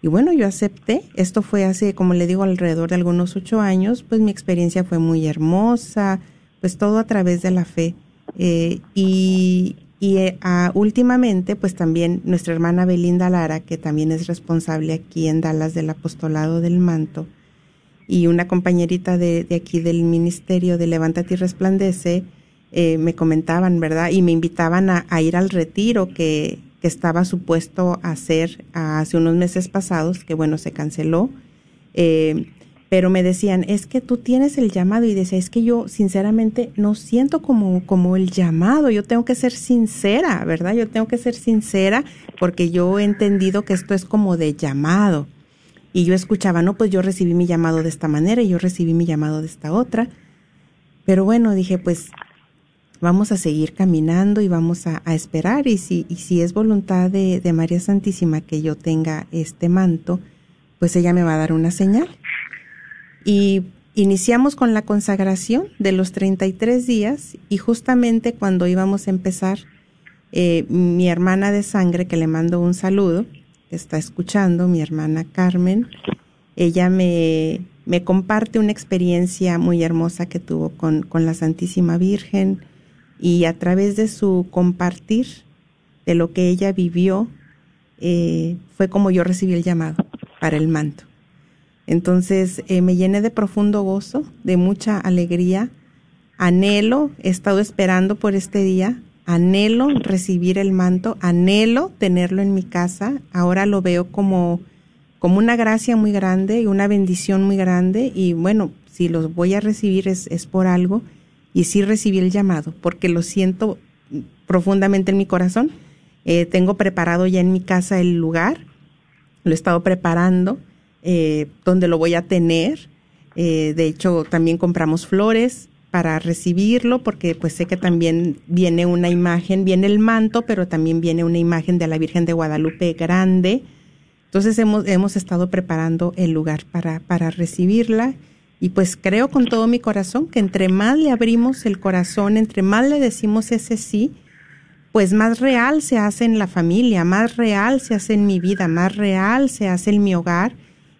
Y bueno, yo acepté. Esto fue hace, como le digo, alrededor de algunos ocho años. Pues mi experiencia fue muy hermosa, pues todo a través de la fe. Eh, y y eh, últimamente, pues también nuestra hermana Belinda Lara, que también es responsable aquí en Dallas del apostolado del manto, y una compañerita de, de aquí del Ministerio de Levántate y Resplandece eh, me comentaban, ¿verdad? Y me invitaban a, ir al retiro que, que, estaba supuesto a hacer hace unos meses pasados, que bueno, se canceló. Eh, pero me decían, es que tú tienes el llamado y decía, es que yo sinceramente no siento como, como el llamado, yo tengo que ser sincera, ¿verdad? Yo tengo que ser sincera porque yo he entendido que esto es como de llamado. Y yo escuchaba, no, pues yo recibí mi llamado de esta manera y yo recibí mi llamado de esta otra. Pero bueno, dije, pues vamos a seguir caminando y vamos a, esperar y si, y si es voluntad de, de María Santísima que yo tenga este manto, pues ella me va a dar una señal. Y iniciamos con la consagración de los 33 días y justamente cuando íbamos a empezar, eh, mi hermana de sangre, que le mando un saludo, está escuchando, mi hermana Carmen, ella me, me comparte una experiencia muy hermosa que tuvo con, con la Santísima Virgen y a través de su compartir de lo que ella vivió, eh, fue como yo recibí el llamado para el manto. Entonces eh, me llené de profundo gozo, de mucha alegría, anhelo, he estado esperando por este día, anhelo recibir el manto, anhelo tenerlo en mi casa, ahora lo veo como, como una gracia muy grande y una bendición muy grande y bueno, si los voy a recibir es, es por algo y sí recibí el llamado porque lo siento profundamente en mi corazón. Eh, tengo preparado ya en mi casa el lugar, lo he estado preparando eh, donde lo voy a tener. Eh, de hecho, también compramos flores para recibirlo, porque pues sé que también viene una imagen, viene el manto, pero también viene una imagen de la Virgen de Guadalupe grande. Entonces hemos, hemos estado preparando el lugar para, para recibirla y pues creo con todo mi corazón que entre más le abrimos el corazón, entre más le decimos ese sí, pues más real se hace en la familia, más real se hace en mi vida, más real se hace en mi hogar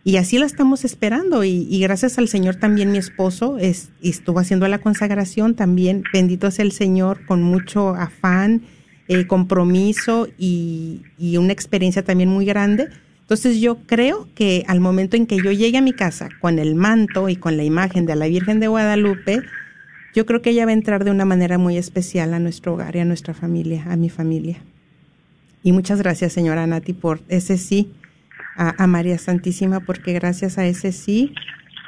y así la estamos esperando y, gracias al Señor también mi esposo es, estuvo haciendo la consagración también, bendito sea el Señor, con mucho afán, eh, compromiso y, y una experiencia también muy grande. Entonces yo creo que al momento en que yo llegue a mi casa con el manto y con la imagen de la Virgen de Guadalupe, yo creo que ella va a entrar de una manera muy especial a nuestro hogar y a nuestra familia, a mi familia. Y muchas gracias, señora Nati, por ese sí a, María Santísima, porque gracias a ese sí,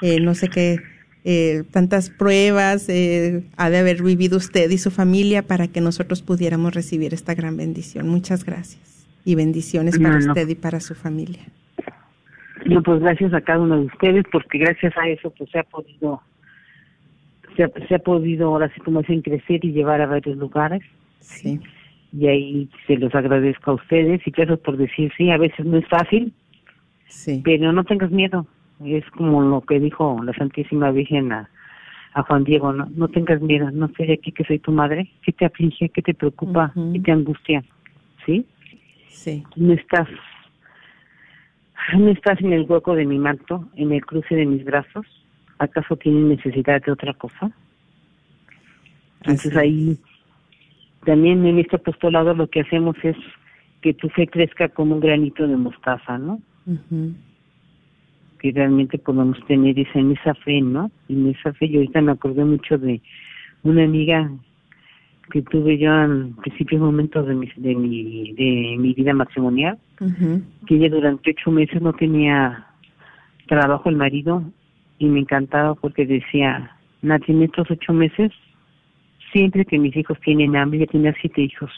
eh, no sé qué, eh, tantas pruebas eh, ha de haber vivido usted y su familia para que nosotros pudiéramos recibir esta gran bendición. Muchas gracias y bendiciones para usted y para su familia. No, pues gracias a cada uno de ustedes, porque gracias a eso pues se ha podido, se ha, se ha podido ahora sí como dicen crecer y llevar a varios lugares. Sí. Y ahí se los agradezco a ustedes y gracias por decir sí, a veces no es fácil, Sí. Pero no tengas miedo. Es como lo que dijo la Santísima Virgen a, a Juan Diego, no, no tengas miedo, no sé de aquí que soy tu madre, ¿qué te aflige, qué te preocupa, qué te angustia? ¿Sí? Sí. No estás, no estás en el hueco de mi manto, en el cruce de mis brazos, ¿acaso tienes necesidad de otra cosa? Entonces ahí, también en este apostolado lo que hacemos es que tu fe crezca como un granito de mostaza, ¿no? Que realmente podemos tener esa, en esa fe, ¿no? En esa fe, yo ahorita me acordé mucho de una amiga que tuve yo en principios momentos de mi, de mi, de mi vida matrimonial, que ella durante ocho meses no tenía trabajo el marido y me encantaba porque decía, Nati, en estos ocho meses, siempre que mis hijos tienen hambre, ya tenía siete hijos,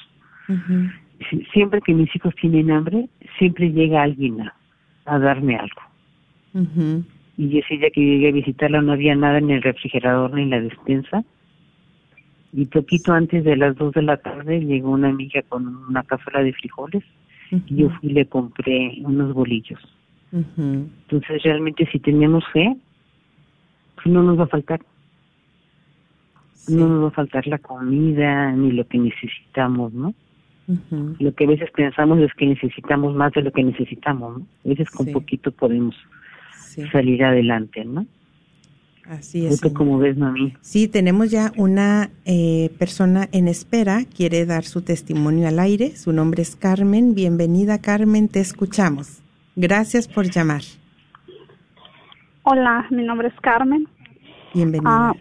siempre que mis hijos tienen hambre, siempre llega alguien a, a darme algo. Y ese día que llegué a visitarla no había nada en el refrigerador ni en la despensa. Y poquito antes de las dos de la tarde llegó una amiga con una cazuela de frijoles y yo fui y le compré unos bolillos. Entonces realmente si tenemos fe, pues no nos va a faltar. No nos va a faltar la comida ni lo que necesitamos, ¿no? Lo que a veces pensamos es que necesitamos más de lo que necesitamos, ¿no? A veces con poquito podemos salir adelante, ¿no? Así es. como ves, mami? Sí, tenemos ya una eh, persona en espera, quiere dar su testimonio al aire. Su nombre es Carmen. Bienvenida, Carmen, te escuchamos. Gracias por llamar. Hola, mi nombre es Carmen. Bienvenida. Ah,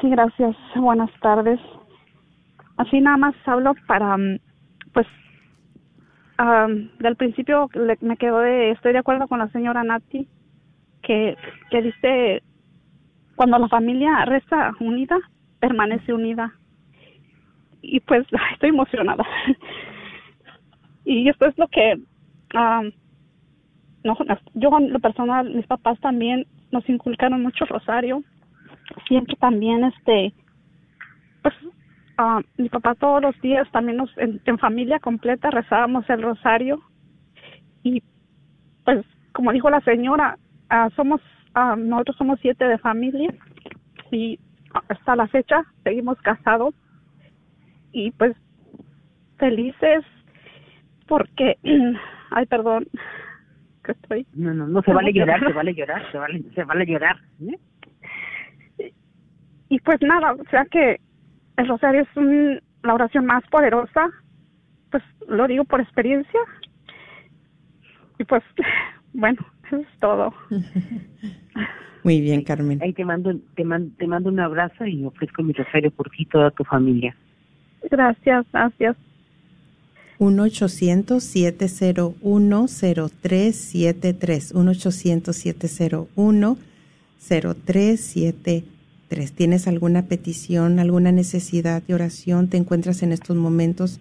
sí, gracias. Buenas tardes. Así nada más hablo para, mm, pues, del principio me quedo de, estoy de acuerdo con la señora Nati, que, que dice, cuando la familia resta unida, permanece unida. Y pues [laughs] estoy emocionada. [laughs] y esto es lo que no, yo en lo personal, mis papás también nos inculcaron mucho rosario. Siempre también, este, pues, uh, mi papá todos los días también nos, en, familia completa rezábamos el rosario. Y, pues, como dijo la señora, uh, somos, uh, nosotros somos siete de familia y hasta la fecha seguimos casados y pues felices porque, [clears throat] ay, perdón, [laughs] que estoy. No, no, no se vale llorar, se vale [laughs] llorar, se vale, se vale llorar. ¿eh? Y pues nada, o sea que el rosario es un, la oración más poderosa, pues lo digo por experiencia. Y pues, [laughs] bueno, eso es todo. [laughs] Muy bien, Carmen. Ahí te mando, te, mando, te mando un abrazo y ofrezco mi rosario por ti y toda tu familia. Gracias, gracias. 1-800-701-0373. 1-800-701-0373. ¿Tienes alguna petición, alguna necesidad de oración? ¿Te encuentras en estos momentos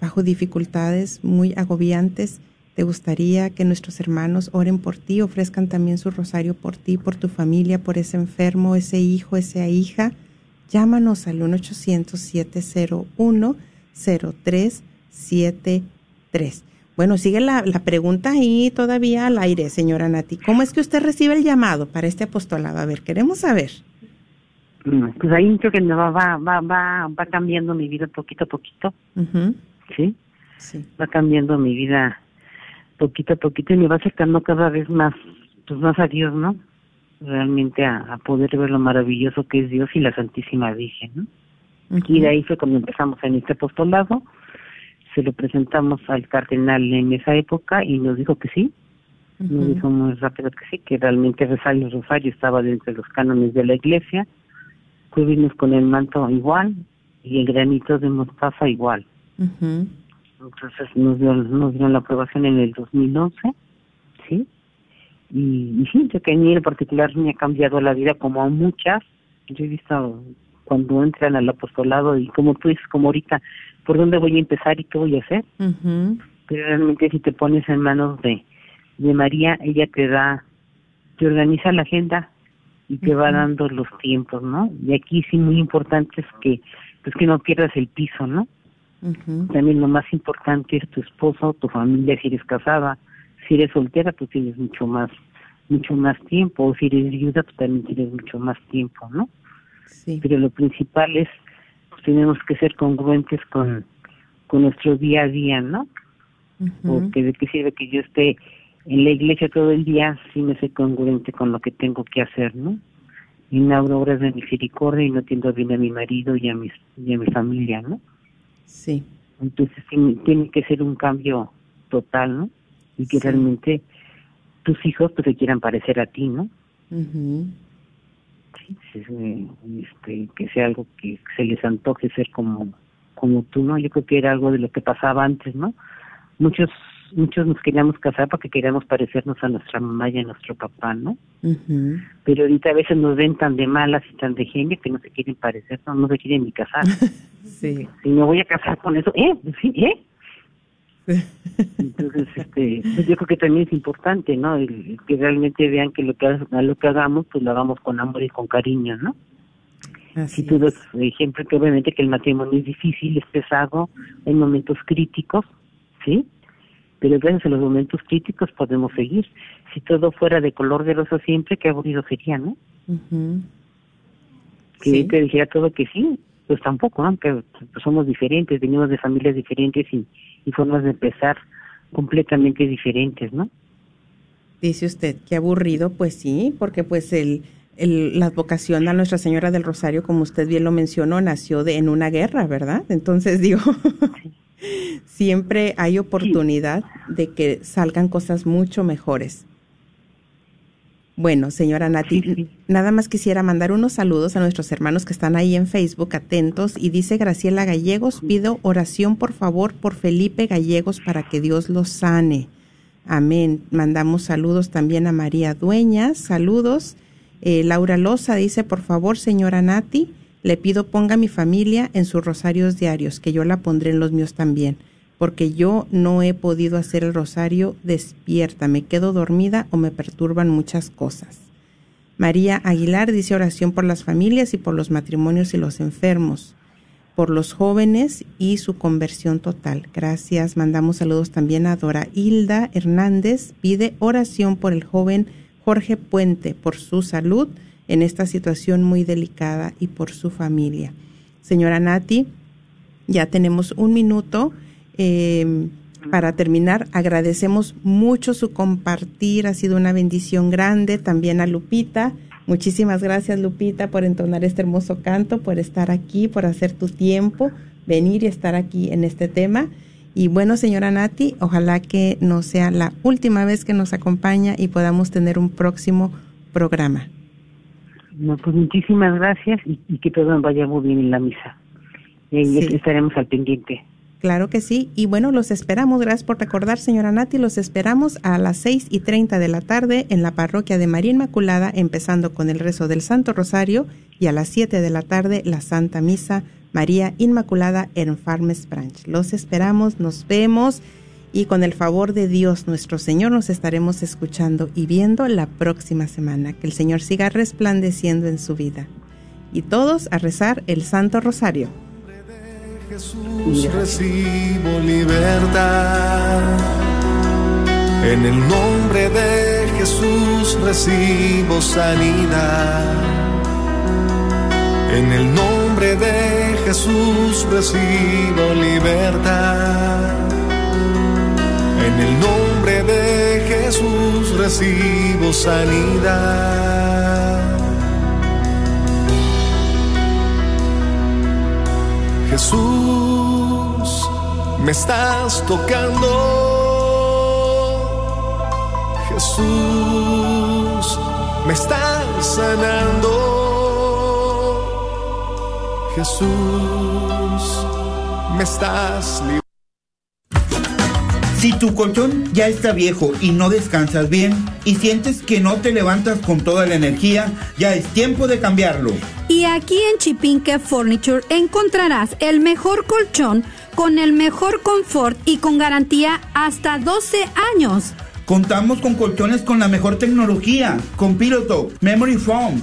bajo dificultades muy agobiantes? ¿Te gustaría que nuestros hermanos oren por ti, ofrezcan también su rosario por ti, por tu familia, por ese enfermo, ese hijo, esa hija? Llámanos al 1-800-701-0373 tres. Bueno, sigue la, la, pregunta ahí todavía al aire, señora Nati. ¿Cómo es que usted recibe el llamado para este apostolado? A ver, queremos saber. Mm, pues ahí creo que va, va, va, va, va cambiando mi vida poquito a poquito. ¿Sí? Sí. Va cambiando mi vida poquito a poquito y me va acercando cada vez más, pues más a Dios, ¿no? Realmente a, a poder ver lo maravilloso que es Dios y la Santísima Virgen, ¿no? Y de ahí fue cuando empezamos en este apostolado se lo presentamos al cardenal en esa época y nos dijo que sí. Nos dijo muy rápido que sí, que realmente rezar el rosario estaba dentro de los cánones de la iglesia. Cubrimos con el manto igual y el granito de mostaza igual. Entonces nos dio, nos dio la aprobación en el 2011, ¿sí? Y, y sí, yo que a mí en particular me ha cambiado la vida como a muchas. Yo he visto cuando entran al apostolado y como tú dices, como ahorita, por dónde voy a empezar y qué voy a hacer. Pero realmente si te pones en manos de, de María, ella te da, te organiza la agenda y te va dando los tiempos, ¿no? Y aquí sí muy importante es que, pues que no pierdas el piso, ¿no? También lo más importante es tu esposo, tu familia, si eres casada, si eres soltera, tú tienes mucho más, mucho más tiempo, o si eres viuda, tú también tienes mucho más tiempo, ¿no? Sí. Pero lo principal es tenemos que ser congruentes con, con nuestro día a día, ¿no? Porque de qué sirve que yo esté en la iglesia todo el día si me soy congruente con lo que tengo que hacer, ¿no? Inauguro obras de misericordia y no atiendo bien a mi marido y a, mis, y a mi familia, ¿no? Sí. Entonces tiene, que ser un cambio total, ¿no? Y que realmente tus hijos pues se quieran parecer a ti, ¿no? este, que sea algo que se les antoje ser como como tú, ¿no? Yo creo que era algo de lo que pasaba antes, ¿no? Muchos muchos nos queríamos casar porque queríamos parecernos a nuestra mamá y a nuestro papá, ¿no? Pero ahorita a veces nos ven tan de malas y tan de genio que no se quieren parecer, no, no se quieren ni casar. [laughs] sí. Si me voy a casar con eso, ¿eh? Sí, ¿eh? [laughs] Entonces, este, pues yo creo que también es importante, ¿no? que realmente vean que lo que, lo que hagamos, pues lo hagamos con amor y con cariño, ¿no? si tú das ejemplo que obviamente que el matrimonio es difícil, es pesado, hay momentos críticos, ¿sí? Pero gracias a los momentos críticos podemos seguir. Si todo fuera de color de rosa siempre, qué aburrido sería, ¿no? Que te dijera todo que sí, pues tampoco, ¿no? Pues, somos diferentes, venimos de familias diferentes y y formas de empezar completamente diferentes, ¿no? Dice usted, qué aburrido, pues sí, porque pues el, el, la vocación a Nuestra Señora del Rosario, como usted bien lo mencionó, nació de, en una guerra, ¿verdad? Entonces [laughs] digo, siempre hay oportunidad de que salgan cosas mucho mejores. Bueno, señora Nati, nada más quisiera mandar unos saludos a nuestros hermanos que están ahí en Facebook atentos y dice Graciela Gallegos, pido oración por favor por Felipe Gallegos para que Dios lo sane. Amén. Mandamos saludos también a María Dueñas, saludos. Eh, Laura Loza dice, por favor, señora Nati, le pido ponga mi familia en sus rosarios diarios, que yo la pondré en los míos también. porque yo no he podido hacer el rosario despierta, me quedo dormida o me perturban muchas cosas. María Aguilar dice oración por las familias y por los matrimonios y los enfermos, por los jóvenes y su conversión total. Gracias. Mandamos saludos también a Dora Hilda Hernández. Pide oración por el joven Jorge Puente, por su salud en esta situación muy delicada y por su familia. Señora Nati, ya tenemos un minuto. Eh, para terminar, agradecemos mucho su compartir, ha sido una bendición grande. También a Lupita. Muchísimas gracias, Lupita, por entonar este hermoso canto, por estar aquí, por hacer tu tiempo, venir y estar aquí en este tema. Y bueno, señora Nati, ojalá que no sea la última vez que nos acompaña y podamos tener un próximo programa. No, pues muchísimas gracias y, que todo vaya muy bien en la misa. Y estaremos al pendiente. Claro que sí. Y bueno, los esperamos. Gracias por recordar, señora Nati. Los esperamos a las seis y treinta de la tarde en la parroquia de María Inmaculada, empezando con el rezo del Santo Rosario y a las siete de la tarde la Santa Misa María Inmaculada en Farmes Branch. Los esperamos, nos vemos y con el favor de Dios nuestro Señor nos estaremos escuchando y viendo la próxima semana. Que el Señor siga resplandeciendo en su vida. Y todos a rezar el Santo Rosario. Jesús recibo libertad. En el nombre de Jesús recibo sanidad. En el nombre de Jesús recibo libertad. En el nombre de Jesús recibo sanidad. Jesús, me estás tocando. Jesús, me estás sanando. Jesús, me estás Si tu colchón ya está viejo y no descansas bien y sientes que no te levantas con toda la energía, ya es tiempo de cambiarlo. Y aquí en Chipinque Furniture encontrarás el mejor colchón con el mejor confort y con garantía hasta 12 años. Contamos con colchones con la mejor tecnología, con piloto, memory foam,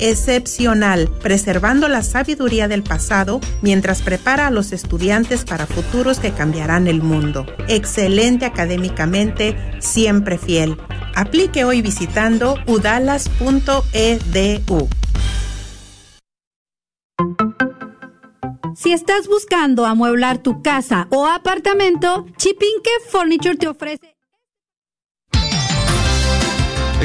excepcional, preservando la sabiduría del pasado mientras prepara a los estudiantes para futuros que cambiarán el mundo. Excelente académicamente, siempre fiel. Aplique hoy visitando udalas.edu. Si estás buscando amueblar tu casa o apartamento, Chipinque Furniture te ofrece.